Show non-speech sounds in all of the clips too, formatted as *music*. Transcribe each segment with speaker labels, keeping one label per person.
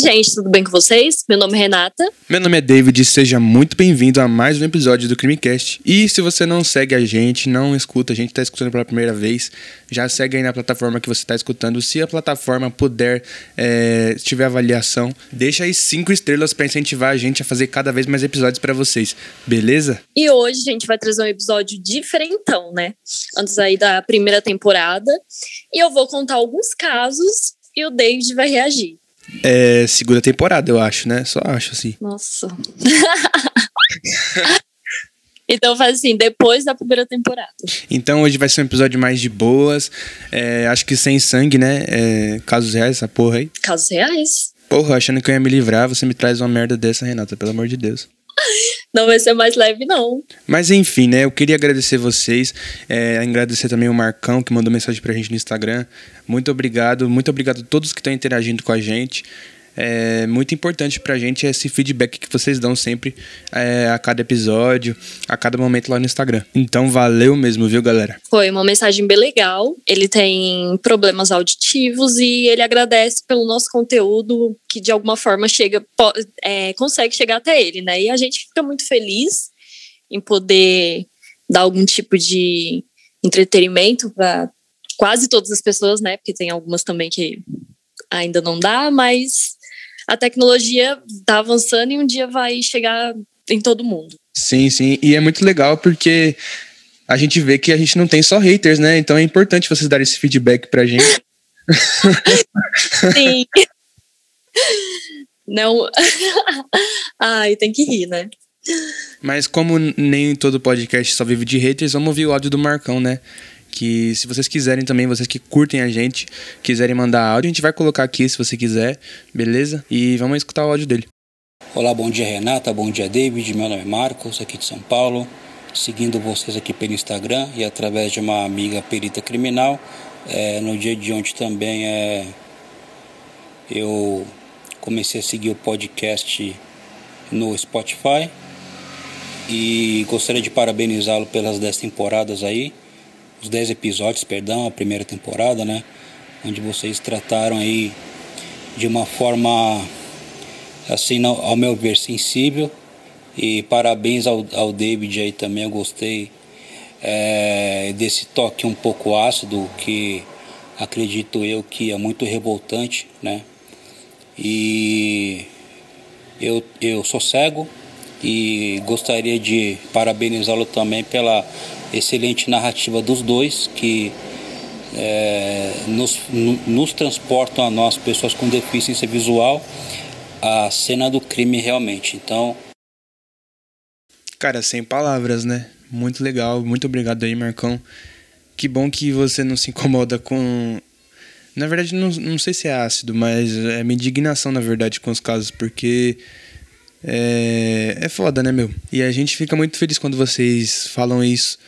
Speaker 1: Gente, tudo bem com vocês? Meu nome é Renata.
Speaker 2: Meu nome é David e seja muito bem-vindo a mais um episódio do Crimecast. E se você não segue a gente, não escuta, a gente está escutando pela primeira vez, já segue aí na plataforma que você está escutando. Se a plataforma puder, é, tiver avaliação, deixa aí cinco estrelas para incentivar a gente a fazer cada vez mais episódios para vocês, beleza?
Speaker 1: E hoje a gente vai trazer um episódio diferentão, né? Antes aí da primeira temporada. E eu vou contar alguns casos e o David vai reagir.
Speaker 2: É segunda temporada, eu acho, né? Só acho assim.
Speaker 1: Nossa. *laughs* então faz assim, depois da primeira temporada.
Speaker 2: Então hoje vai ser um episódio mais de boas. É, acho que sem sangue, né? É, casos reais, essa porra aí.
Speaker 1: Casos reais.
Speaker 2: Porra, achando que eu ia me livrar, você me traz uma merda dessa, Renata, pelo amor de Deus. *laughs*
Speaker 1: Não vai ser mais leve, não.
Speaker 2: Mas enfim, né? Eu queria agradecer vocês, é, agradecer também o Marcão, que mandou mensagem pra gente no Instagram. Muito obrigado, muito obrigado a todos que estão interagindo com a gente é muito importante pra gente esse feedback que vocês dão sempre é, a cada episódio, a cada momento lá no Instagram. Então valeu mesmo, viu, galera?
Speaker 1: Foi uma mensagem bem legal. Ele tem problemas auditivos e ele agradece pelo nosso conteúdo que de alguma forma chega, é, consegue chegar até ele, né? E a gente fica muito feliz em poder dar algum tipo de entretenimento para quase todas as pessoas, né? Porque tem algumas também que ainda não dá, mas a tecnologia está avançando e um dia vai chegar em todo mundo.
Speaker 2: Sim, sim. E é muito legal porque a gente vê que a gente não tem só haters, né? Então é importante vocês darem esse feedback pra gente.
Speaker 1: sim. *laughs* Não. *laughs* Ai, tem que rir, né?
Speaker 2: Mas como nem todo podcast só vive de haters, vamos ouvir o áudio do Marcão, né? Que se vocês quiserem também, vocês que curtem a gente, quiserem mandar áudio, a gente vai colocar aqui se você quiser, beleza? E vamos escutar o áudio dele.
Speaker 3: Olá, bom dia Renata, bom dia David, meu nome é Marcos, aqui de São Paulo, seguindo vocês aqui pelo Instagram e através de uma amiga perita criminal. É, no dia de ontem também é, eu comecei a seguir o podcast no Spotify e gostaria de parabenizá-lo pelas 10 temporadas aí os 10 episódios, perdão, a primeira temporada, né? Onde vocês trataram aí de uma forma, assim, ao meu ver, sensível. E parabéns ao, ao David aí também, eu gostei é, desse toque um pouco ácido que acredito eu que é muito revoltante, né? E eu, eu sou cego e gostaria de parabenizá-lo também pela excelente narrativa dos dois, que é, nos, nos transportam a nós, pessoas com deficiência visual, a cena do crime realmente. Então.
Speaker 2: Cara, sem palavras, né? Muito legal, muito obrigado aí, Marcão. Que bom que você não se incomoda com. Na verdade, não, não sei se é ácido, mas é minha indignação, na verdade, com os casos, porque é, é foda, né, meu? E a gente fica muito feliz quando vocês falam isso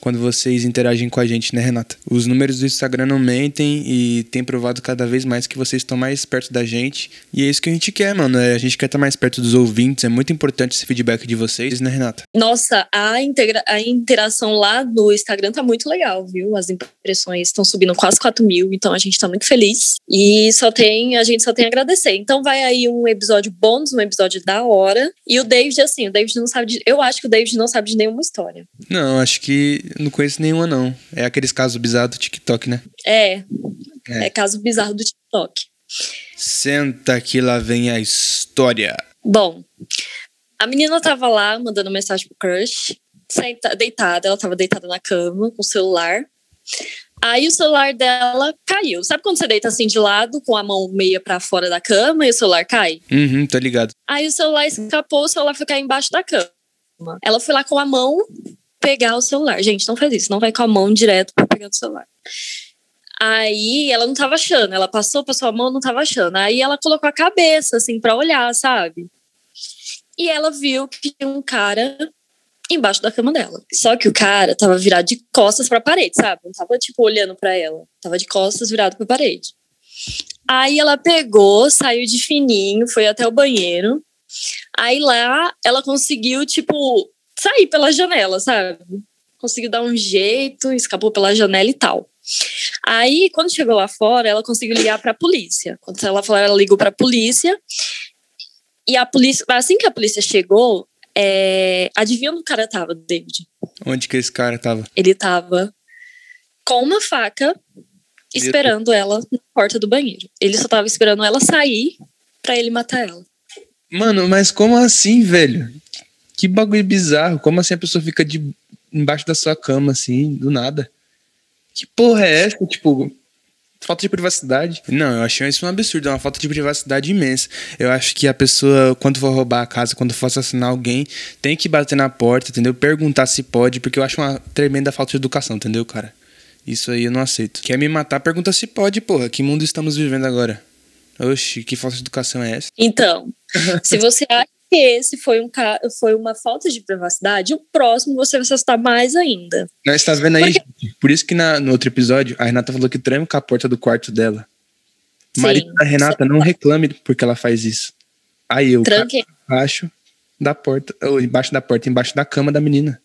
Speaker 2: quando vocês interagem com a gente, né, Renata? Os números do Instagram não mentem e tem provado cada vez mais que vocês estão mais perto da gente. E é isso que a gente quer, mano. É, a gente quer estar mais perto dos ouvintes. É muito importante esse feedback de vocês, né, Renata?
Speaker 1: Nossa, a, integra a interação lá do Instagram tá muito legal, viu? As impressões estão subindo quase 4 mil, então a gente tá muito feliz. E só tem, a gente só tem a agradecer. Então vai aí um episódio bônus, um episódio da hora. E o David, assim, o David não sabe de. Eu acho que o David não sabe de nenhuma história.
Speaker 2: Não, acho que não conheço nenhuma, não. É aqueles casos bizarros do TikTok, né?
Speaker 1: É. É, é caso bizarro do TikTok.
Speaker 2: Senta que lá vem a história.
Speaker 1: Bom, a menina tava lá mandando mensagem pro crush, senta, deitada, ela tava deitada na cama com o celular. Aí o celular dela caiu. Sabe quando você deita assim de lado, com a mão meia para fora da cama e o celular cai?
Speaker 2: Uhum, tô ligado.
Speaker 1: Aí o celular escapou, o celular foi cair embaixo da cama. Ela foi lá com a mão pegar o celular. Gente, não faz isso, não vai com a mão direto para pegar o celular. Aí ela não tava achando, ela passou, passou a mão, não tava achando. Aí ela colocou a cabeça assim para olhar, sabe? E ela viu que tinha um cara embaixo da cama dela. Só que o cara tava virado de costas para a parede, sabe? Não tava tipo olhando para ela, tava de costas virado para a parede. Aí ela pegou, saiu de fininho, foi até o banheiro. Aí lá ela conseguiu tipo sair pela janela, sabe? conseguiu dar um jeito, escapou pela janela e tal. Aí, quando chegou lá fora, ela conseguiu ligar para a polícia. Quando ela falou, ela ligou para a polícia. E a polícia, assim que a polícia chegou, é, adivinha onde o cara tava, David?
Speaker 2: Onde que esse cara tava?
Speaker 1: Ele tava com uma faca esperando ela na porta do banheiro. Ele só tava esperando ela sair para ele matar ela.
Speaker 2: Mano, mas como assim, velho? Que bagulho bizarro. Como assim a pessoa fica de embaixo da sua cama, assim, do nada? Que porra é essa? Tipo, falta de privacidade. Não, eu achei isso um absurdo, é uma falta de privacidade imensa. Eu acho que a pessoa, quando for roubar a casa, quando for assassinar alguém, tem que bater na porta, entendeu? Perguntar se pode, porque eu acho uma tremenda falta de educação, entendeu, cara? Isso aí eu não aceito. Quer me matar, pergunta se pode, porra. Que mundo estamos vivendo agora? Oxi, que falta de educação é essa?
Speaker 1: Então, *laughs* se você acha esse foi, um, foi uma falta de privacidade, o próximo você vai se assustar mais ainda.
Speaker 2: Nós está vendo aí? Porque... Por isso que na, no outro episódio, a Renata falou que tranca a porta do quarto dela. Sim, marido da Renata, não reclame porque ela faz isso. Aí eu
Speaker 1: Tranque.
Speaker 2: embaixo da porta, ou embaixo da porta, embaixo da cama da menina.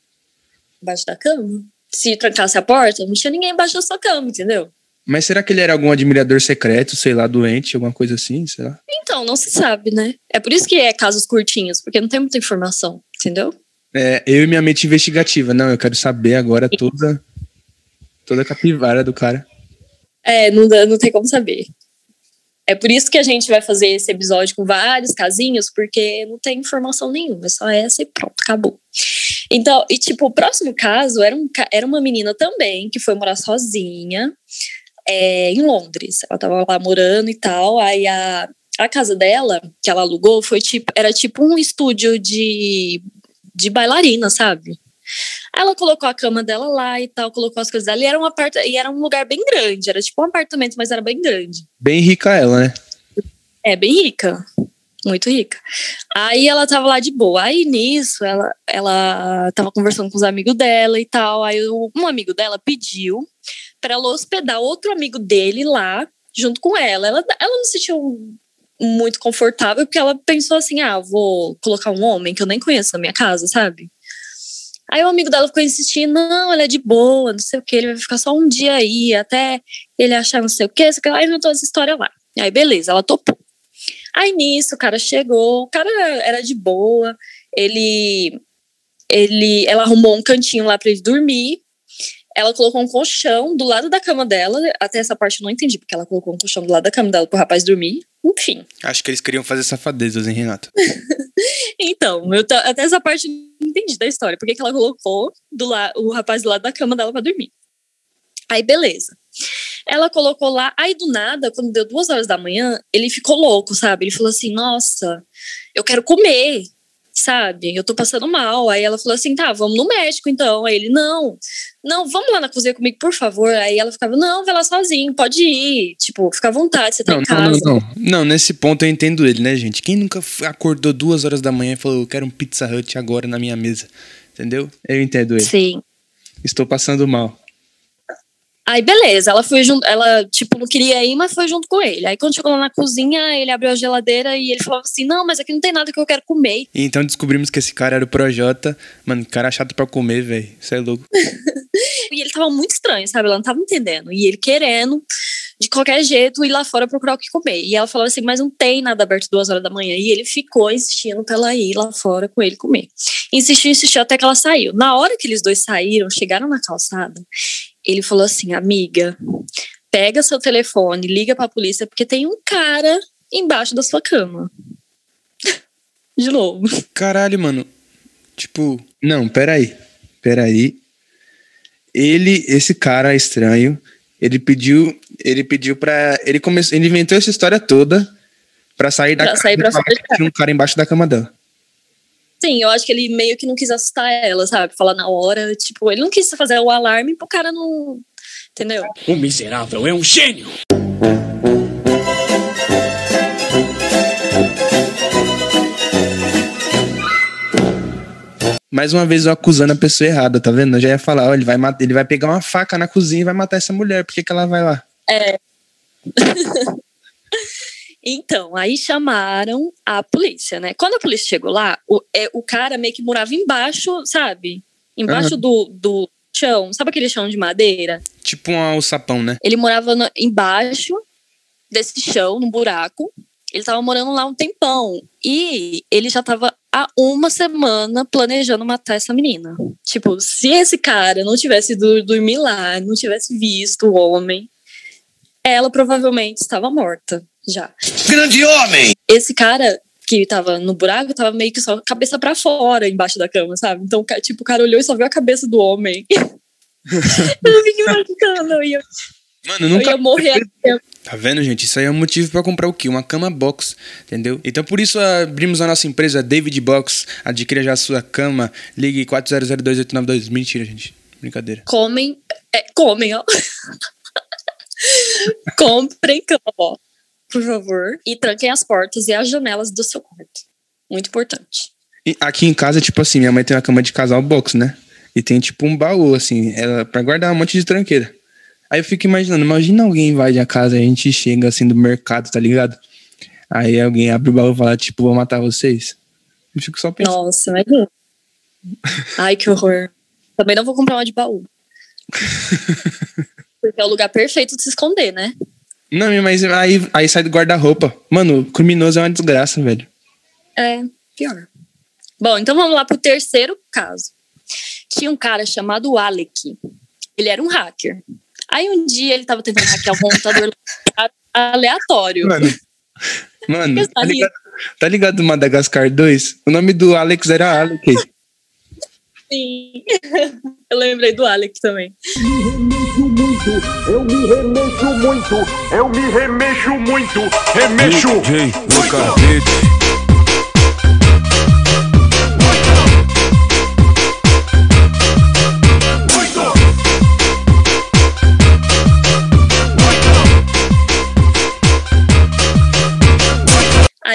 Speaker 1: Embaixo da cama? Se trancasse a porta, não tinha ninguém embaixo da sua cama, entendeu?
Speaker 2: Mas será que ele era algum admirador secreto, sei lá, doente, alguma coisa assim, sei lá?
Speaker 1: Então, não se sabe, né? É por isso que é casos curtinhos, porque não tem muita informação, entendeu?
Speaker 2: É, eu e minha mente investigativa. Não, eu quero saber agora toda, toda a capivara do cara.
Speaker 1: É, não, não tem como saber. É por isso que a gente vai fazer esse episódio com vários casinhos, porque não tem informação nenhuma, é só essa e pronto, acabou. Então, e tipo, o próximo caso era, um, era uma menina também que foi morar sozinha é, em Londres. Ela tava lá morando e tal. Aí a, a casa dela, que ela alugou, foi tipo, era tipo um estúdio de, de bailarina, sabe? Ela colocou a cama dela lá e tal, colocou as coisas dela. E era um, apart e era um lugar bem grande. Era tipo um apartamento, mas era bem grande.
Speaker 2: Bem rica ela, né?
Speaker 1: É, bem rica. Muito rica. Aí ela tava lá de boa. Aí nisso, ela, ela tava conversando com os amigos dela e tal. Aí um amigo dela pediu para ela hospedar outro amigo dele lá, junto com ela. Ela, ela não se sentiu muito confortável, porque ela pensou assim: ah, vou colocar um homem que eu nem conheço na minha casa, sabe? Aí o amigo dela ficou insistindo: não, ela é de boa, não sei o que, ele vai ficar só um dia aí, até ele achar não sei o que, aí inventou essa história lá. Aí beleza, ela topou. Aí nisso, o cara chegou, o cara era de boa, ele. ele ela arrumou um cantinho lá para ele dormir ela colocou um colchão do lado da cama dela. Até essa parte eu não entendi, porque ela colocou um colchão do lado da cama dela pro rapaz dormir. Enfim.
Speaker 2: Acho que eles queriam fazer safadezas, hein, Renato? *laughs*
Speaker 1: então, eu até essa parte não entendi da história. Por que ela colocou do la o rapaz do lado da cama dela pra dormir? Aí, beleza. Ela colocou lá, aí do nada, quando deu duas horas da manhã, ele ficou louco, sabe? Ele falou assim: Nossa, eu quero comer sabe? Eu tô passando mal. Aí ela falou assim: tá, vamos no médico então. Aí ele: não, não, vamos lá na cozinha comigo, por favor. Aí ela ficava: não, vai lá sozinho, pode ir. Tipo, fica à vontade, você tá
Speaker 2: não,
Speaker 1: em casa.
Speaker 2: Não, não, não. nesse ponto eu entendo ele, né, gente? Quem nunca acordou duas horas da manhã e falou: eu quero um Pizza Hut agora na minha mesa? Entendeu? Eu entendo ele.
Speaker 1: Sim.
Speaker 2: Estou passando mal.
Speaker 1: Aí, beleza, ela foi junto, ela, tipo, não queria ir, mas foi junto com ele. Aí, quando chegou lá na cozinha, ele abriu a geladeira e ele falou assim: Não, mas aqui não tem nada que eu quero comer.
Speaker 2: E então descobrimos que esse cara era o Projota. Mano, cara chato pra comer, velho. Isso é louco. *laughs*
Speaker 1: e ele tava muito estranho, sabe? Ela não tava entendendo. E ele querendo, de qualquer jeito, ir lá fora procurar o que comer. E ela falou assim: Mas não tem nada aberto duas horas da manhã. E ele ficou insistindo pra ela ir lá fora com ele comer. Insistiu, insistiu até que ela saiu. Na hora que eles dois saíram, chegaram na calçada ele falou assim: amiga, pega seu telefone, liga pra polícia, porque tem um cara embaixo da sua cama. *laughs* De novo.
Speaker 2: Caralho, mano. Tipo. Não, peraí. Peraí. Ele, esse cara estranho, ele pediu. Ele pediu pra. Ele começou. Ele inventou essa história toda pra sair da
Speaker 1: pra sair pra
Speaker 2: tinha um cara embaixo da cama dela.
Speaker 1: Sim, eu acho que ele meio que não quis assustar ela, sabe? Falar na hora, tipo, ele não quis fazer o alarme pro cara não. Entendeu?
Speaker 4: O miserável é um gênio!
Speaker 2: Mais uma vez eu acusando a pessoa errada, tá vendo? Eu já ia falar, ó, ele vai, ele vai pegar uma faca na cozinha e vai matar essa mulher. Por que, que ela vai lá?
Speaker 1: É. *laughs* Então, aí chamaram a polícia, né? Quando a polícia chegou lá, o, é, o cara meio que morava embaixo, sabe? Embaixo uhum. do, do, chão, sabe aquele chão de madeira?
Speaker 2: Tipo um alçapão, né?
Speaker 1: Ele morava no- embaixo desse chão, num buraco. Ele tava morando lá um tempão. E ele já tava há uma semana planejando matar essa menina. Tipo, se esse cara não tivesse ido dormir lá, não tivesse visto o homem, ela provavelmente estava morta já.
Speaker 5: Grande homem!
Speaker 1: Esse cara que tava no buraco tava meio que só cabeça pra fora embaixo da cama, sabe? Então, tipo, o cara olhou e só viu a cabeça do homem. *laughs* eu fiquei imaginando, eu ia,
Speaker 2: Mano,
Speaker 1: eu
Speaker 2: nunca.
Speaker 1: ia morrer.
Speaker 2: Tá vendo, gente? Isso aí é um motivo pra comprar o quê? Uma cama box, entendeu? Então por isso abrimos a nossa empresa David Box. Adquira já a sua cama. Ligue 40028922. Mentira, gente. Brincadeira.
Speaker 1: comem, é, comem, ó. *laughs* Comprem cama, ó, por favor. E tranquem as portas e as janelas do seu quarto. Muito importante.
Speaker 2: E aqui em casa, tipo assim, minha mãe tem uma cama de casal box, né? E tem tipo um baú, assim, ela, pra guardar um monte de tranqueira. Aí eu fico imaginando, imagina alguém invade a casa, a gente chega assim do mercado, tá ligado? Aí alguém abre o baú e fala, tipo, vou matar vocês. Eu fico só pensando.
Speaker 1: Nossa, imagina. Ai, que horror. Também não vou comprar uma de baú. *laughs* Porque é o lugar perfeito de se esconder, né?
Speaker 2: Não, mas aí, aí sai do guarda-roupa. Mano, criminoso é uma desgraça, velho.
Speaker 1: É, pior. Bom, então vamos lá pro terceiro caso. Tinha um cara chamado Alec. Ele era um hacker. Aí um dia ele tava tentando hackear um computador *laughs* aleatório.
Speaker 2: Mano, mano tá, ligado, tá ligado do Madagascar 2? O nome do Alex era Alec.
Speaker 1: Sim. *laughs* Eu lembrei do Alec também.
Speaker 6: Eu me remexo muito, eu me remexo muito, remexo.
Speaker 5: no cacete.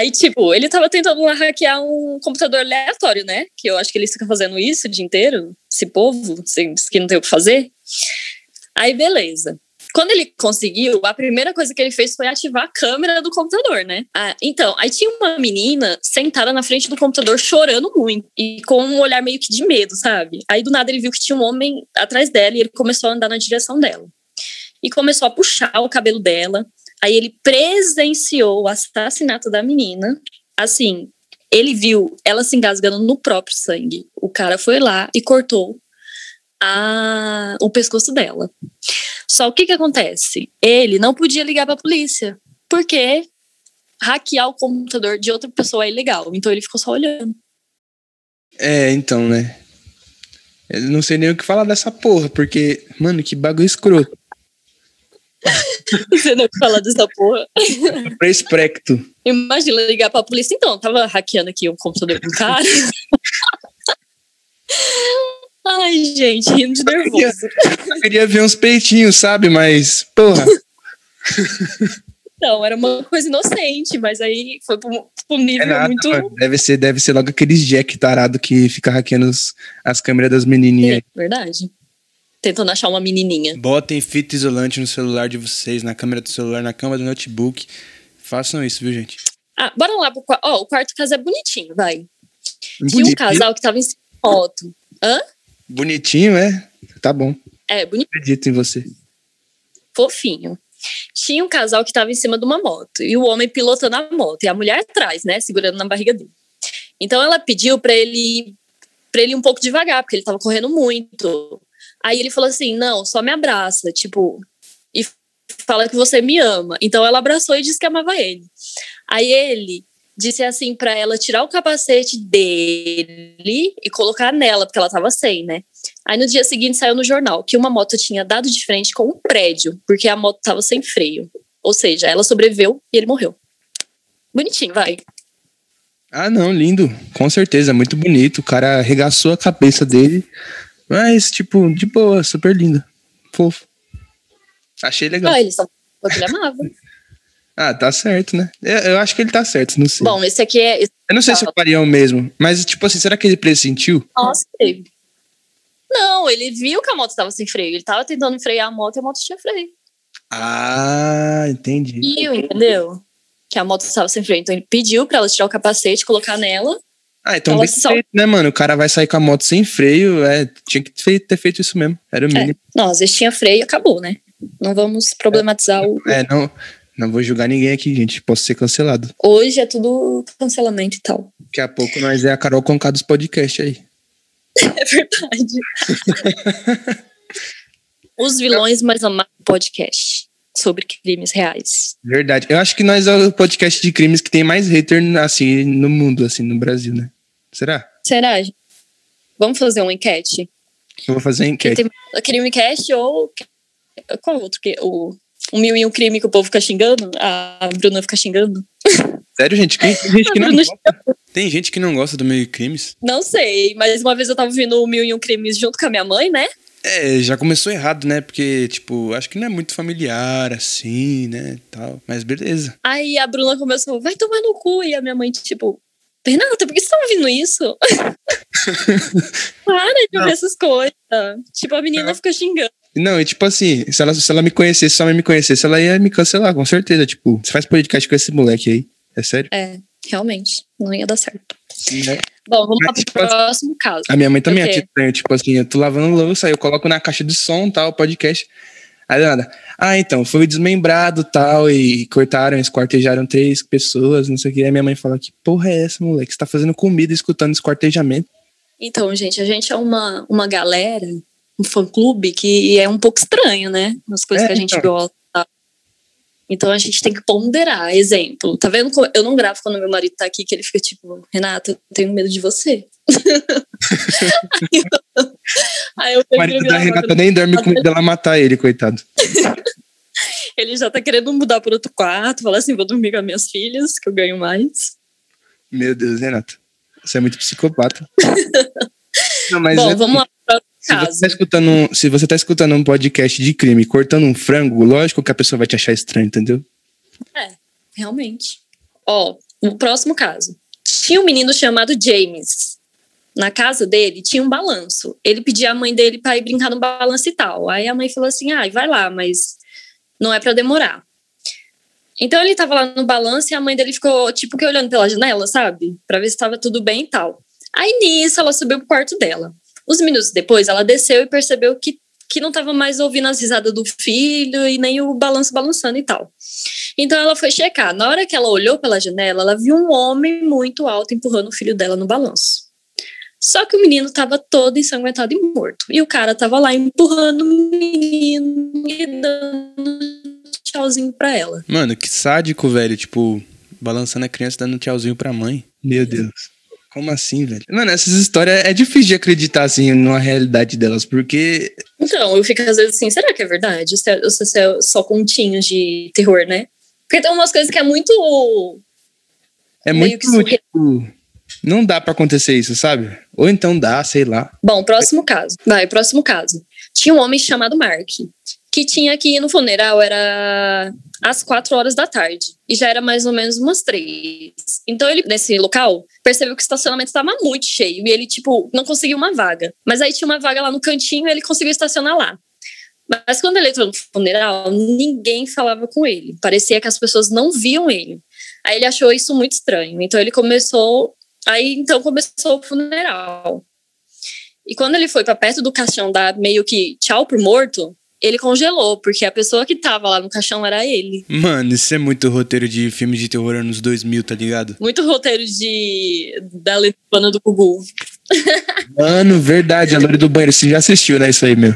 Speaker 1: Aí, tipo, ele tava tentando lá hackear um computador aleatório, né? Que eu acho que eles ficam fazendo isso o dia inteiro. Esse povo, assim, que não tem o que fazer. Aí, beleza. Quando ele conseguiu, a primeira coisa que ele fez foi ativar a câmera do computador, né? Ah, então, aí tinha uma menina sentada na frente do computador chorando muito e com um olhar meio que de medo, sabe? Aí do nada ele viu que tinha um homem atrás dela e ele começou a andar na direção dela. E começou a puxar o cabelo dela. Aí ele presenciou o assassinato da menina. Assim, ele viu ela se engasgando no próprio sangue. O cara foi lá e cortou a, o pescoço dela. Só o que que acontece? Ele não podia ligar para a polícia, porque hackear o computador de outra pessoa é ilegal. Então ele ficou só olhando.
Speaker 2: É, então, né? Eu não sei nem o que falar dessa porra, porque, mano, que bagulho escroto. *laughs*
Speaker 1: Você não fala dessa porra. *laughs*
Speaker 2: Prespecto.
Speaker 1: Imagina ligar pra polícia. Então, tava hackeando aqui o computador do cara. *laughs* Ai, gente, rindo de nervoso.
Speaker 2: Eu queria ver uns peitinhos, sabe? Mas, porra.
Speaker 1: Não, era uma coisa inocente, mas aí foi pra um um nível
Speaker 2: É nada,
Speaker 1: muito.
Speaker 2: Deve ser, deve ser logo aqueles Jack tarado que fica hackeando os- as câmeras das menininhas.
Speaker 1: É, verdade. Tentando achar uma menininha.
Speaker 2: Botem fita isolante no celular de vocês, na câmera do celular, na câmera do notebook. Façam isso, viu, gente?
Speaker 1: Ah, bora lá pro quarto. Ó, o quarto caso é bonitinho, vai. Tinha um
Speaker 2: Bonitinho.
Speaker 1: casal que tava em cima de moto. Hã?
Speaker 2: Bonitinho, é? Tá bom.
Speaker 1: É, bonito,
Speaker 2: Acredito em você.
Speaker 1: fofinho. Tinha um casal que tava em cima de uma moto. E o homem pilotando a moto. E a mulher atrás, né? Segurando na barriga dele. Então ela pediu pra ele para ele ir um pouco devagar, porque ele tava correndo muito. Aí ele falou assim: não, só me abraça, tipo, e fala que você me ama. Então ela abraçou e disse que amava ele. Aí ele disse assim pra ela tirar o capacete dele e colocar nela, porque ela tava sem, né? Aí no dia seguinte saiu no jornal que uma moto tinha dado de frente com um prédio, porque a moto tava sem freio. Ou seja, ela sobreviveu e ele morreu. Bonitinho, vai.
Speaker 2: Ah, não, lindo. Com certeza, muito bonito. O cara arregaçou a cabeça dele. Mas, tipo, de boa, super lindo. Fofo. Achei legal.
Speaker 1: Ah, ele só falou que ele amava. *laughs*
Speaker 2: Ah, tá certo, né? Eu, eu acho que ele tá certo, não sei.
Speaker 1: Bom, esse aqui é. esse-
Speaker 2: eu não sei se faria o mesmo, mas, tipo assim, será que ele pressentiu?
Speaker 1: Nossa, teve. Não, ele viu que a moto tava sem freio. Ele tava tentando frear a moto e a moto tinha freio.
Speaker 2: Ah, entendi.
Speaker 1: Viu, entendeu? Que a moto estava sem freio. Então ele pediu pra ela tirar o capacete, colocar nela
Speaker 2: Ah, então bem feito, né, mano? O cara vai sair com a moto sem freio, é, tinha que ter feito isso mesmo. Era o
Speaker 1: É.
Speaker 2: mínimo.
Speaker 1: Não, às vezes tinha freio e acabou, né? Não vamos problematizar o.
Speaker 2: É, não, não vou julgar ninguém aqui, gente. Posso ser cancelado.
Speaker 1: Hoje é tudo cancelamento e tal.
Speaker 2: Daqui a pouco nós é a Carol Conká dos podcasts aí. *laughs*
Speaker 1: É verdade. *laughs* Os vilões mais amados do podcast sobre crimes reais.
Speaker 2: Verdade. Eu acho que nós é o podcast de crimes que tem mais hater, assim, no mundo, assim, no Brasil, né? Será?
Speaker 1: Será? gente? Vamos fazer uma enquete?
Speaker 2: Eu vou fazer a enquete.
Speaker 1: tem crime cast ou qual outro que o o mil e um crime que o povo fica xingando, a Bruna fica xingando. *laughs*
Speaker 2: Sério, gente? Tem gente que não gosta. Tem gente que não gosta do meio crimes.
Speaker 1: Não sei, mas uma vez eu tava ouvindo o mil e um crimes junto com a minha mãe, né?
Speaker 2: É, já começou errado, né? Porque, tipo, acho que não é muito familiar, assim, né? Tal. Mas beleza.
Speaker 1: Aí a Bruna começou, vai tomar no cu. E a minha mãe, tipo, Renata, por que você tá ouvindo isso? *laughs* Para de ouvir essas coisas. Tipo, a menina fica xingando.
Speaker 2: Não, e tipo assim, se ela, se ela me conhecesse, se ela me conhecesse, ela ia me cancelar, com certeza. Tipo, você faz podcast com esse moleque aí. É sério?
Speaker 1: É, realmente, não ia dar certo.
Speaker 2: Né?
Speaker 1: Bom, vamos lá pro
Speaker 2: tipo,
Speaker 1: próximo caso.
Speaker 2: A minha mãe também é tipo, tipo assim, eu tô lavando louça, aí eu coloco na caixa de som, tal, podcast. Aí nada. Ah, então, foi desmembrado, tal, e cortaram, esquartejaram três pessoas, não sei o que. Aí minha mãe fala, que porra é essa, moleque? Você tá fazendo comida escutando esquartejamento.
Speaker 1: Então, gente, a gente é uma, uma galera, um fã-clube que é um pouco estranho, né? As coisas
Speaker 2: É,
Speaker 1: que a gente
Speaker 2: então.
Speaker 1: gosta. Então a gente tem que ponderar. Exemplo, tá vendo? como- Eu não gravo quando meu marido tá aqui, que ele fica tipo, Renata, eu tenho medo de você. aí *laughs* eu, aí eu
Speaker 2: O marido da Renata
Speaker 1: quando
Speaker 2: nem dorme com medo dela matar ele, coitado. *laughs*
Speaker 1: ele já tá querendo mudar para outro quarto, falar assim, vou dormir com as minhas filhas, que eu ganho mais.
Speaker 2: Meu Deus, Renata. Você é muito psicopata. *laughs* Não, mas
Speaker 1: Bom,
Speaker 2: é-
Speaker 1: vamos lá
Speaker 2: Se
Speaker 1: caso.
Speaker 2: você, tá escutando, um- se você tá escutando um podcast de crime cortando um frango, lógico que a pessoa vai te achar estranho, entendeu?
Speaker 1: Realmente. Ó, o próximo caso. Tinha um menino chamado James. Na casa dele tinha um balanço. Ele pedia a mãe dele para ir brincar no balanço e tal. Aí a mãe falou assim: ah, vai lá, mas não é para demorar. Então ele tava lá no balanço e a mãe dele ficou, tipo, que olhando pela janela, sabe? Pra ver se tava tudo bem e tal. Aí nisso ela subiu pro quarto dela. Uns minutos depois, ela desceu e percebeu que, que não tava mais ouvindo as risadas do filho e nem o balanço balançando e tal. Então ela foi checar. Na hora que ela olhou pela janela, ela viu um homem muito alto empurrando o filho dela no balanço. Só que o menino estava todo ensanguentado e morto. E o cara tava lá empurrando o menino e dando tchauzinho pra ela.
Speaker 2: Mano, que sádico, velho. Tipo, balançando a criança dando tchauzinho pra mãe. Meu Deus. Como assim, velho? Mano, essas histórias é difícil de acreditar, assim, numa realidade delas, porque.
Speaker 1: Então, eu fico às vezes assim, será que é verdade? Ou se é- é só continhos de terror, né? Porque tem umas coisas que é muito.
Speaker 2: É muito,
Speaker 1: que
Speaker 2: tipo. Não dá pra acontecer isso, sabe? Ou então dá, sei lá.
Speaker 1: Bom, próximo caso. Vai, próximo caso. Tinha um homem chamado Mark, que tinha que ir no funeral, era às quatro horas da tarde. E já era mais ou menos umas três. Então ele, nesse local, percebeu que o estacionamento estava muito cheio. E ele, tipo, não conseguiu uma vaga. Mas aí tinha uma vaga lá no cantinho e ele conseguiu estacionar lá. Mas quando ele entrou no funeral, ninguém falava com ele. Parecia que as pessoas não viam ele. Aí ele achou isso muito estranho. Então ele começou. Aí então começou o funeral. E quando ele foi para perto do caixão dar meio que tchau pro morto, ele congelou, porque a pessoa que tava lá no caixão era ele.
Speaker 2: Mano, isso é muito roteiro de filme de terror anos 2000, tá ligado?
Speaker 1: Muito roteiro de da lenda do Gugu. *laughs*
Speaker 2: Mano, verdade, a Loura do Banheiro. Você já assistiu, né? Isso aí, meu.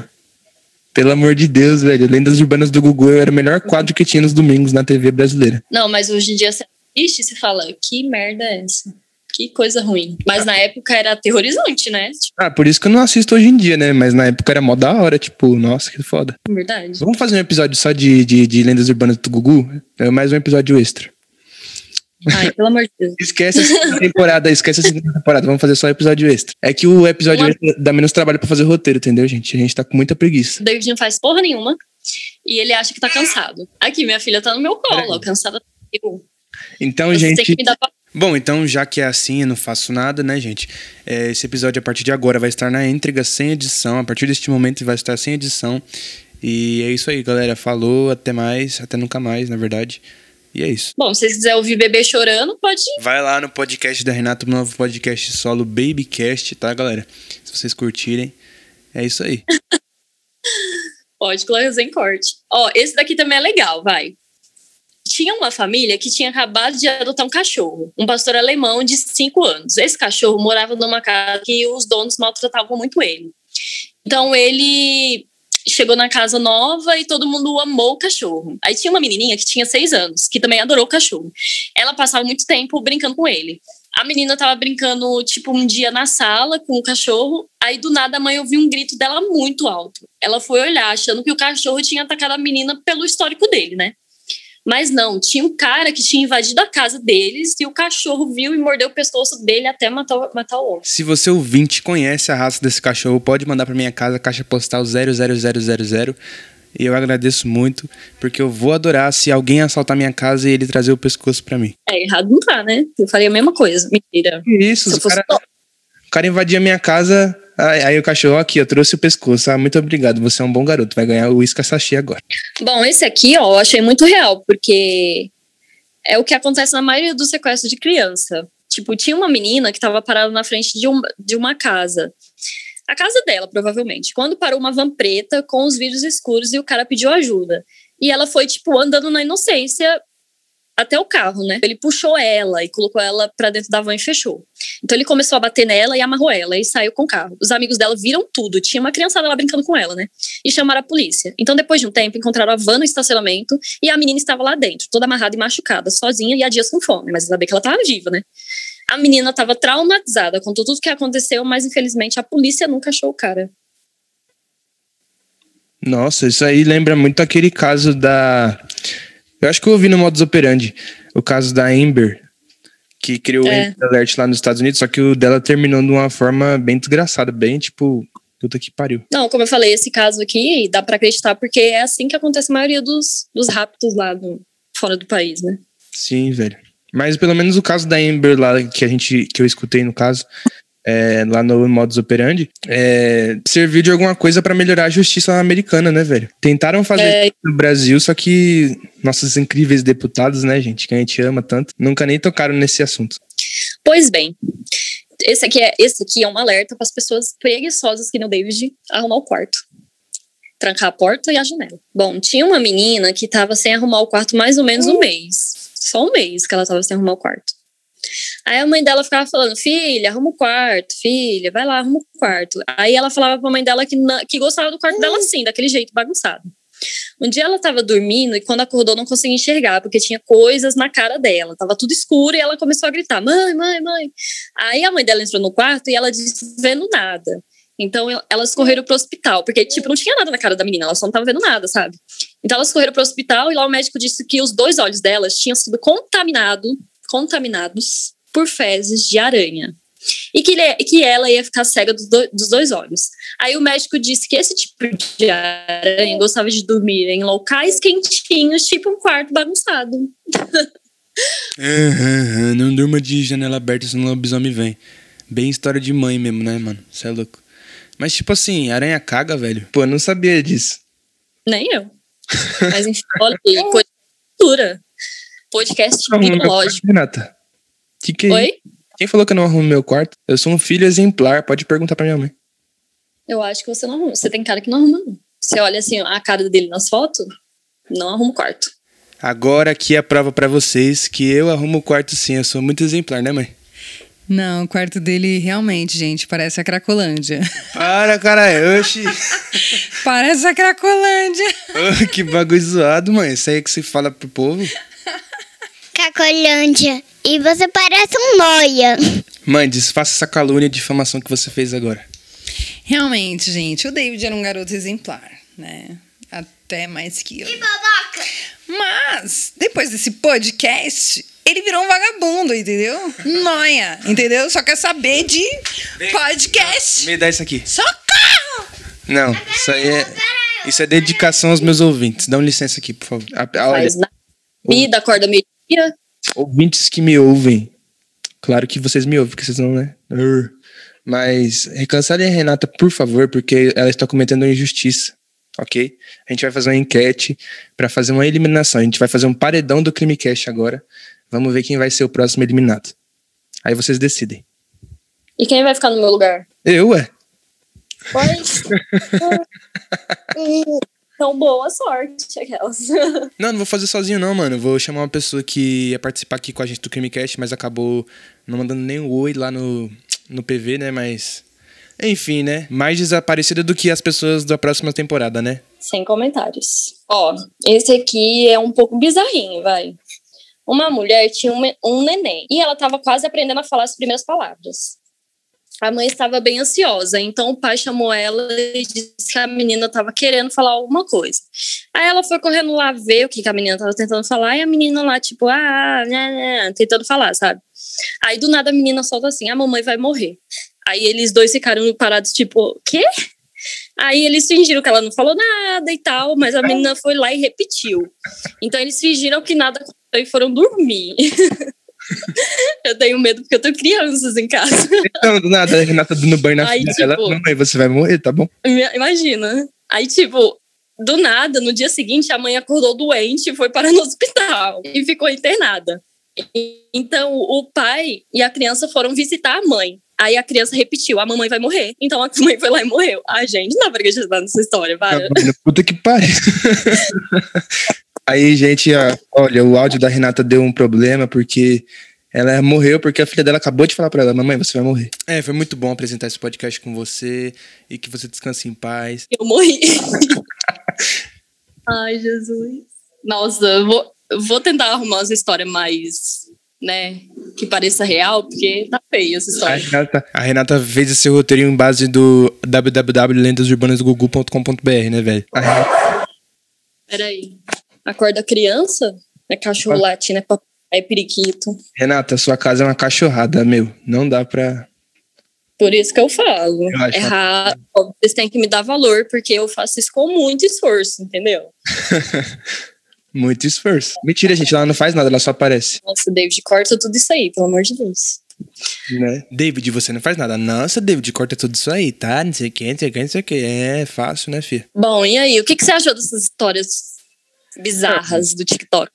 Speaker 2: Pelo amor de Deus, velho. Lendas Urbanas do Gugu era o melhor quadro que tinha nos domingos na TV brasileira.
Speaker 1: Não, mas hoje em dia você assiste e você fala, que merda é essa? Que coisa ruim. Mas na época era aterrorizante, né? Tipo,
Speaker 2: Ah, por isso que eu não assisto hoje em dia, né? Mas na época era mó da hora, tipo, nossa, que foda.
Speaker 1: verdade.
Speaker 2: Vamos fazer um episódio só de, de, de Lendas Urbanas do Gugu? É mais um episódio extra.
Speaker 1: Ai, pelo amor de Deus. *laughs*
Speaker 2: Esquece a segunda temporada, esquece a segunda temporada. Vamos fazer só episódio extra. É que o episódio
Speaker 1: Uma-
Speaker 2: extra dá menos trabalho pra fazer roteiro, entendeu, gente? A gente tá com muita preguiça.
Speaker 1: O David não faz porra nenhuma e ele acha que tá cansado. Aqui, minha filha tá no meu colo, ó, cansada. Eu.
Speaker 2: Então,
Speaker 1: Você
Speaker 2: gente.
Speaker 1: tem que me dar pa-
Speaker 2: Bom, então, já que é assim, eu não faço nada, né, gente? É, esse episódio, a partir de agora, vai estar na íntegra, sem edição. A partir deste momento, vai estar sem edição. E é isso aí, galera. Falou, até mais, até nunca mais, na verdade. E é isso.
Speaker 1: Bom, se vocês quiserem ouvir bebê chorando, pode ir.
Speaker 2: Vai lá no podcast da Renata, um novo podcast solo Babycast, tá, galera? Se vocês curtirem, é isso aí. *laughs*
Speaker 1: Pode colocar em corte. Ó, esse daqui também é legal, vai. Tinha uma família que tinha acabado de adotar um cachorro, um pastor alemão de 5 anos. Esse cachorro morava numa casa que os donos maltratavam muito ele. Então ele chegou na casa nova e todo mundo amou o cachorro. Aí tinha uma menininha que tinha 6 anos, que também adorou o cachorro. Ela passava muito tempo brincando com ele. A menina tava brincando, tipo, um dia na sala com o cachorro. Aí, do nada, a mãe ouviu um grito dela muito alto. Ela foi olhar, achando que o cachorro tinha atacado a menina pelo histórico dele, né? Mas não, tinha um cara que tinha invadido a casa deles e o cachorro viu e mordeu o pescoço dele até matar, matar o homem.
Speaker 2: Se você ouvinte conhece a raça desse cachorro, pode mandar pra minha casa, caixa postal 00000. E eu agradeço muito, porque eu vou adorar se alguém assaltar minha casa e ele trazer o pescoço pra mim.
Speaker 1: É, errado não tá, né? Eu faria a mesma coisa. Mentira.
Speaker 2: Isso,
Speaker 1: Se
Speaker 2: o
Speaker 1: fosse
Speaker 2: cara, o cara invadia minha casa, aí, aí o cachorro aqui, eu trouxe o pescoço. Ah, muito obrigado, você é um bom garoto, vai ganhar o uísque sachê agora.
Speaker 1: Bom, esse aqui, ó, eu achei muito real, porque é o que acontece na maioria dos sequestros de criança. Tipo, tinha uma menina que estava parada na frente de, um, de uma casa. A casa dela, provavelmente. Quando parou uma van preta com os vidros escuros e o cara pediu ajuda. E ela foi, tipo, andando na inocência até o carro, né? Ele puxou ela e colocou ela pra dentro da van e fechou. Então ele começou a bater nela e amarrou ela e saiu com o carro. Os amigos dela viram tudo. Tinha uma criançada lá brincando com ela, né? E chamaram a polícia. Então depois de um tempo encontraram a van no estacionamento e a menina estava lá dentro, toda amarrada e machucada, sozinha e há dias com fome. Mas saber que ela tava viva, né? A menina estava traumatizada com tudo o que aconteceu, mas infelizmente a polícia nunca achou o cara.
Speaker 2: Nossa, isso aí lembra muito aquele caso da. Eu acho que eu ouvi no Modus Operandi. O caso da Amber, que criou o
Speaker 1: É.
Speaker 2: Amber Alert lá nos Estados Unidos, só que o dela terminou de uma forma bem desgraçada, bem tipo. Puta que pariu.
Speaker 1: Não, como eu falei, esse caso aqui dá pra acreditar porque é assim que acontece a maioria dos, dos raptos lá do, fora do país, né?
Speaker 2: Sim, velho. Mas pelo menos o caso da Amber lá, que a gente. que eu escutei no caso. É, lá no Modus Operandi, é, serviu de alguma coisa pra melhorar a justiça americana, né, velho? Tentaram fazer
Speaker 1: É.
Speaker 2: no Brasil, só que nossos incríveis deputados, né, gente, que a gente ama tanto, nunca nem tocaram nesse assunto.
Speaker 1: Pois bem, esse aqui é, esse aqui é um alerta para as pessoas preguiçosas que no David arrumar o quarto. Trancar a porta e a janela. Bom, tinha uma menina que estava sem arrumar o quarto mais ou menos um mês. Só um mês que ela estava sem arrumar o quarto. Aí a mãe dela ficava falando, filha, arruma o quarto, filha, vai lá, arruma o quarto. Aí ela falava pra mãe dela que, na- que gostava do quarto dela assim, daquele jeito bagunçado. Um dia ela tava dormindo e quando acordou não conseguia enxergar, porque tinha coisas na cara dela. Tava tudo escuro e ela começou a gritar: mãe, mãe, mãe. Aí a mãe dela entrou no quarto e ela disse: vendo nada. Então el- elas correram pro hospital, porque, tipo, não tinha nada na cara da menina, ela só não tava vendo nada, sabe? Então elas correram pro hospital e lá o médico disse que os dois olhos delas tinham sido contaminado, contaminados por fezes de aranha. E que, ele- que ela ia ficar cega dos, do- dos dois olhos. Aí o médico disse que esse tipo de aranha gostava de dormir em locais quentinhos, tipo um quarto bagunçado. *laughs*
Speaker 2: Aham, não durma de janela aberta senão o lobisomem vem. Bem história de mãe mesmo, né, mano? Você é louco. Mas, tipo assim, aranha caga, velho. Pô, eu não sabia disso.
Speaker 1: Nem eu. Mas enfim, olha aí, cultura. Podcast biológico.
Speaker 2: Renata. Que que é?
Speaker 1: Oi?
Speaker 2: Quem falou que eu não arrumo meu quarto? Eu sou um filho exemplar, pode perguntar pra minha mãe.
Speaker 1: Eu acho que você não arruma. Você tem cara que não arruma, não. Você olha assim, a cara dele nas fotos, não arruma o quarto.
Speaker 2: Agora aqui é a prova pra vocês que eu arrumo o quarto sim, eu sou muito exemplar, né, mãe?
Speaker 7: Não, o quarto dele realmente, gente, parece a Cracolândia. *laughs*
Speaker 2: Para, caralho, oxi.
Speaker 7: parece a Cracolândia.
Speaker 2: Ô, que bagulho zoado, mãe. Isso aí é que se fala pro povo.
Speaker 8: Cacolândia. E você parece um noia.
Speaker 2: Mãe, desfaça essa calúnia e difamação que você fez agora.
Speaker 7: Realmente, gente, o David era um garoto exemplar, né? Até mais que eu.
Speaker 8: Babaca.
Speaker 7: Mas, depois desse podcast, ele virou um vagabundo, entendeu? Noia, entendeu? Só quer saber de podcast.
Speaker 2: Me dá isso aqui.
Speaker 7: Socorro!
Speaker 2: Não, isso aí é. Isso é dedicação aos meus ouvintes. Dá um licença aqui, por favor. Olha,
Speaker 1: Faz nada. Vida, acorda meio-dia.
Speaker 2: ouvintes que me ouvem. Claro que vocês me ouvem, porque vocês não, né? Urr. Mas recancelem a Renata, por favor, porque ela está cometendo uma injustiça. ok? A gente vai fazer uma enquete para fazer uma eliminação. A gente vai fazer um paredão do Crime Cast agora. Vamos ver quem vai ser o próximo eliminado. Aí vocês decidem.
Speaker 1: E quem vai ficar no meu lugar?
Speaker 2: Eu, ué.
Speaker 1: Pois. *laughs* *laughs* então, boa sorte, aquelas. *laughs*
Speaker 2: Não, não vou fazer sozinho, não, mano. Vou chamar uma pessoa que ia participar aqui com a gente do Crimecast, mas acabou não mandando nem um oi lá no, no PV, né? Mas. Enfim, né? Mais desaparecida do que as pessoas da próxima temporada, né?
Speaker 1: Sem comentários. Ó, esse aqui é um pouco bizarrinho, vai. Uma mulher tinha um, um neném e ela tava quase aprendendo a falar as primeiras palavras. A mãe estava bem ansiosa, então o pai chamou ela e disse que a menina estava querendo falar alguma coisa. Aí ela foi correndo lá ver o que, que a menina estava tentando falar e a menina lá, tipo, ah, né, né, tentando falar, sabe? Aí do nada a menina solta assim: a mamãe vai morrer. Aí eles dois ficaram parados, tipo, quê? Aí eles fingiram que ela não falou nada e tal, mas a menina foi lá e repetiu. Então eles fingiram que nada aconteceu e foram dormir. *laughs* *laughs* eu tenho medo porque eu tenho crianças em casa.
Speaker 2: Então, do nada, a Renata dando banho na
Speaker 1: Aí,
Speaker 2: filha
Speaker 1: tipo-
Speaker 2: dela. Mamãe, você vai morrer, tá bom?
Speaker 1: Ima- Imagina. Aí, tipo, do nada, no dia seguinte, a mãe acordou doente e foi parar no hospital e ficou internada. Então, o pai e a criança foram visitar a mãe. Aí a criança repetiu: a mamãe vai morrer. Então a *laughs* mãe foi lá e morreu. Ah, gente, não dá pra acreditar nessa história, para.
Speaker 2: Puta que pariu. *laughs* Aí, gente, olha, o áudio da Renata deu um problema porque ela morreu porque a filha dela acabou de falar pra ela: Mamãe, você vai morrer. É, foi muito bom apresentar esse podcast com você e que você descanse em paz.
Speaker 1: Eu morri. *laughs* Ai, Jesus. Nossa, eu vou, eu vou tentar arrumar uma história mais, né, que pareça real, porque tá feia essa
Speaker 2: A
Speaker 1: história.
Speaker 2: Renata, a Renata fez esse roteiro em base do www.lendasurbanasgugu.com.br, né, velho? A Renata-
Speaker 1: Peraí. Acorda a criança? É cachorro latindo, é papai, é periquito.
Speaker 2: Renata, sua casa é uma cachorrada, meu. Não dá pra.
Speaker 1: Por isso que eu falo.
Speaker 2: Eu
Speaker 1: é raro. Vocês têm que me dar valor, porque eu faço isso com muito esforço, entendeu? *laughs*
Speaker 2: Muito esforço. Mentira, gente, ela não faz nada, ela só aparece.
Speaker 1: Nossa, David, corta tudo isso aí, pelo amor de Deus.
Speaker 2: Né? David, você não faz nada. Nossa, David, corta tudo isso aí, tá? Não sei o que, não sei o que, não sei o que. É fácil, né, filha?
Speaker 1: Bom, e aí? O que, que você achou dessas histórias bizarras do TikTok?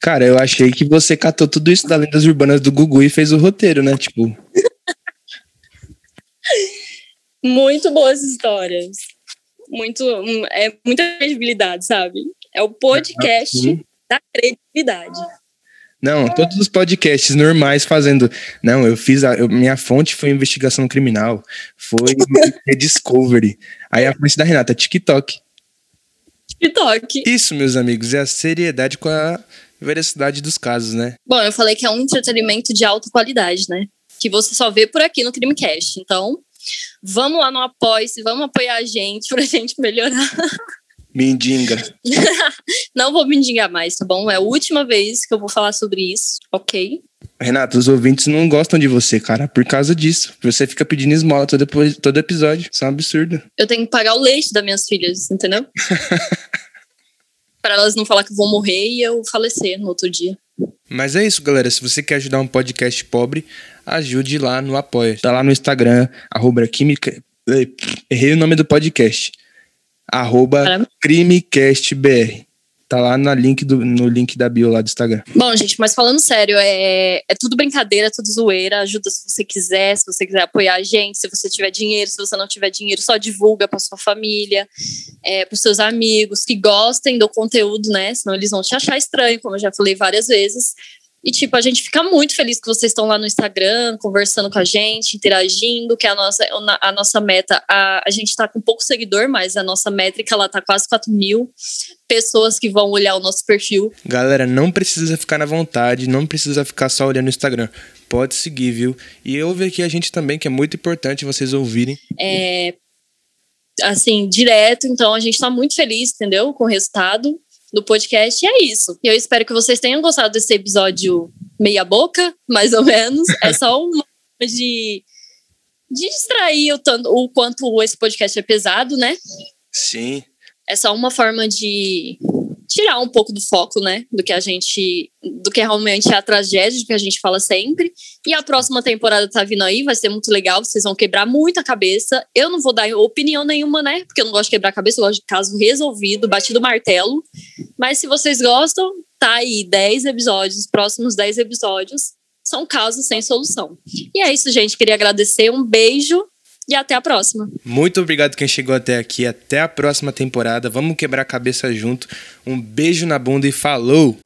Speaker 2: Cara, eu achei que você catou tudo isso da lendas urbanas do Gugu e fez o roteiro, né? Tipo, *laughs*
Speaker 1: Muito boas histórias. Muito, hum, é muita credibilidade, sabe? É o podcast da credibilidade.
Speaker 2: não, todos os podcasts normais fazendo. Não, eu fiz. A, eu- minha fonte foi investigação criminal, foi *laughs* Discovery. Aí a fonte da Renata, TikTok.
Speaker 1: TikTok.
Speaker 2: Isso, meus amigos, é a seriedade com a veracidade dos casos, né?
Speaker 1: Bom, eu falei que é um entretenimento de alta qualidade, né? Que você só vê por aqui no Crimecast. Então, vamos lá no Apoia-se, vamos apoiar a gente pra *laughs* gente melhorar.
Speaker 2: Mendiga. *laughs*
Speaker 1: Não vou me indigar mais, tá bom? É a última vez que eu vou falar sobre isso, ok?
Speaker 2: Renata, os ouvintes não gostam de você, cara, por causa disso. Você fica pedindo esmola todo, todo episódio. Isso é um absurdo.
Speaker 1: Eu tenho que pagar o leite das minhas filhas, entendeu? *laughs* Para elas não falar que eu vou morrer e eu falecer no outro dia.
Speaker 2: Mas é isso, galera. Se você quer ajudar um podcast pobre, ajude lá no Apoia. Tá lá no Instagram, arroba química... Ei, Errei o nome do podcast. Arroba
Speaker 1: Caramba.
Speaker 2: CrimeCastBR. Tá lá na link do, no link da bio lá do Instagram.
Speaker 1: Bom, gente, mas falando sério, é, é tudo brincadeira, tudo zoeira. Ajuda se você quiser, se você quiser apoiar a gente, se você tiver dinheiro, se você não tiver dinheiro, só divulga para sua família, é, para seus amigos que gostem do conteúdo, né? Senão eles vão te achar estranho, como eu já falei várias vezes. E, tipo, a gente fica muito feliz que vocês estão lá no Instagram, conversando com a gente, interagindo, que a nossa, a nossa meta, a, a gente tá com pouco seguidor, mas a nossa métrica, ela tá quase 4 mil pessoas que vão olhar o nosso perfil.
Speaker 2: Galera, não precisa ficar na vontade, não precisa ficar só olhando o Instagram. Pode seguir, viu? E ouve aqui a gente também, que é muito importante vocês ouvirem.
Speaker 1: é, assim, direto. Então a gente tá muito feliz, entendeu? Com o resultado do podcast. E é isso. Eu espero que vocês tenham gostado desse episódio meia boca, mais ou menos. É só uma forma de, de distrair o, tanto, o quanto esse podcast é pesado, né?
Speaker 2: Sim.
Speaker 1: É só uma forma de, tirar um pouco do foco, né? Do que a gente. Do que realmente é a tragédia, do que a gente fala sempre. E a próxima temporada tá vindo aí, vai ser muito legal. Vocês vão quebrar muita cabeça. Eu não vou dar opinião nenhuma, né? Porque eu não gosto de quebrar cabeça, eu gosto de caso resolvido, batido martelo. Mas se vocês gostam, tá aí 10 episódios, os próximos 10 episódios são casos sem solução. E é isso, gente. Queria agradecer. Um beijo e até a próxima.
Speaker 2: Muito obrigado quem chegou até aqui. Até a próxima temporada. Vamos quebrar a cabeça junto. Um beijo na bunda e falou!